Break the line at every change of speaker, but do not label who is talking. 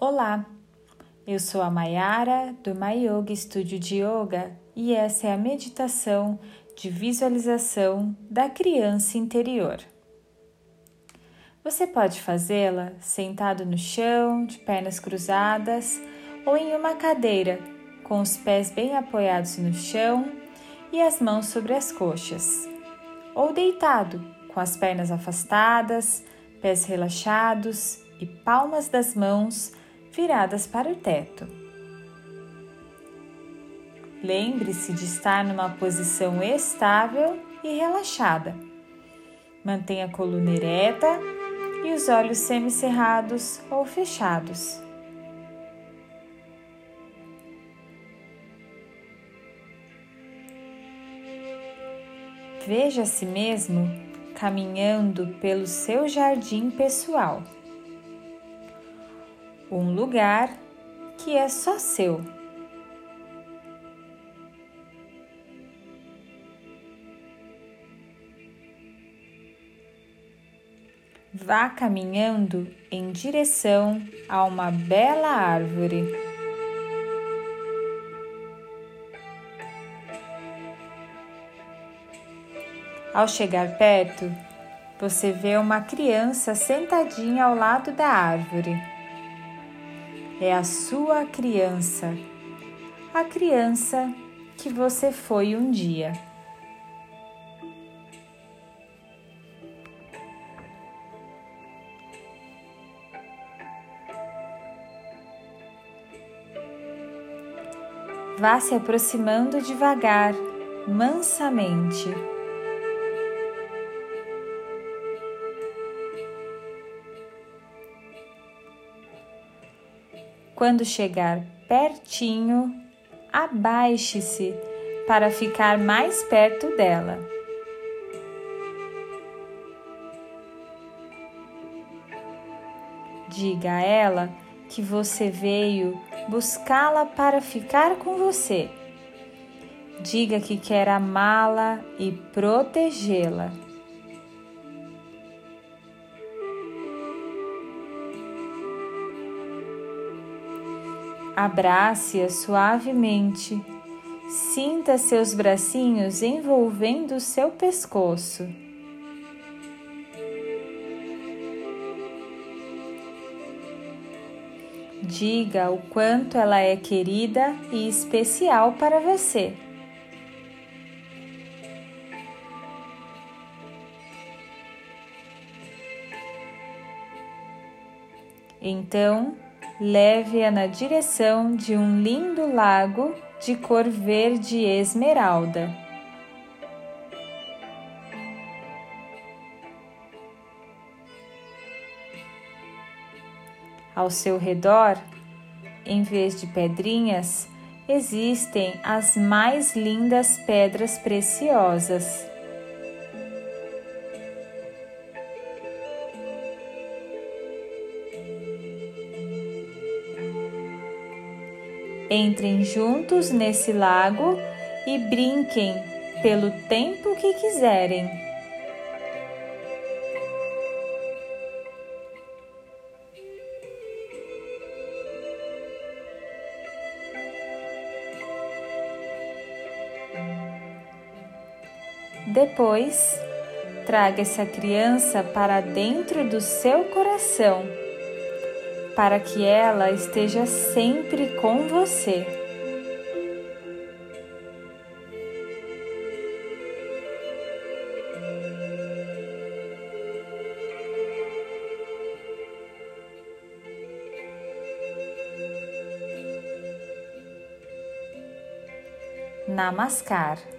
Olá, eu sou a Mayara do My Yoga Studio de Yoga e essa é a meditação de visualização da criança interior. Você pode fazê-la sentado no chão, de pernas cruzadas ou em uma cadeira, com os pés bem apoiados no chão e as mãos sobre as coxas, ou deitado, com as pernas afastadas, pés relaxados e palmas das mãos viradas para o teto. Lembre-se de estar numa posição estável e relaxada. Mantenha a coluna ereta e os olhos semicerrados ou fechados. Veja a si mesmo caminhando pelo seu jardim pessoal um lugar que é só seu. Vá caminhando em direção a uma bela árvore. Ao chegar perto, você vê uma criança sentadinha ao lado da árvore é a sua criança, a criança que você foi um dia. Vá se aproximando devagar, mansamente. Quando chegar pertinho, abaixe-se para ficar mais perto dela. Diga a ela que você veio buscá-la para ficar com você. Diga que quer amá-la e protegê-la. Abrace-a suavemente. Sinta seus bracinhos envolvendo seu pescoço. Diga o quanto ela é querida e especial para você. Então, leve-a na direção de um lindo lago de cor verde esmeralda. Ao seu redor, em vez de pedrinhas, existem as mais lindas pedras preciosas. Entrem juntos nesse lago e brinquem pelo tempo que quiserem. Depois, traga essa criança para dentro do seu coração para que ela esteja sempre com você. Namaskar.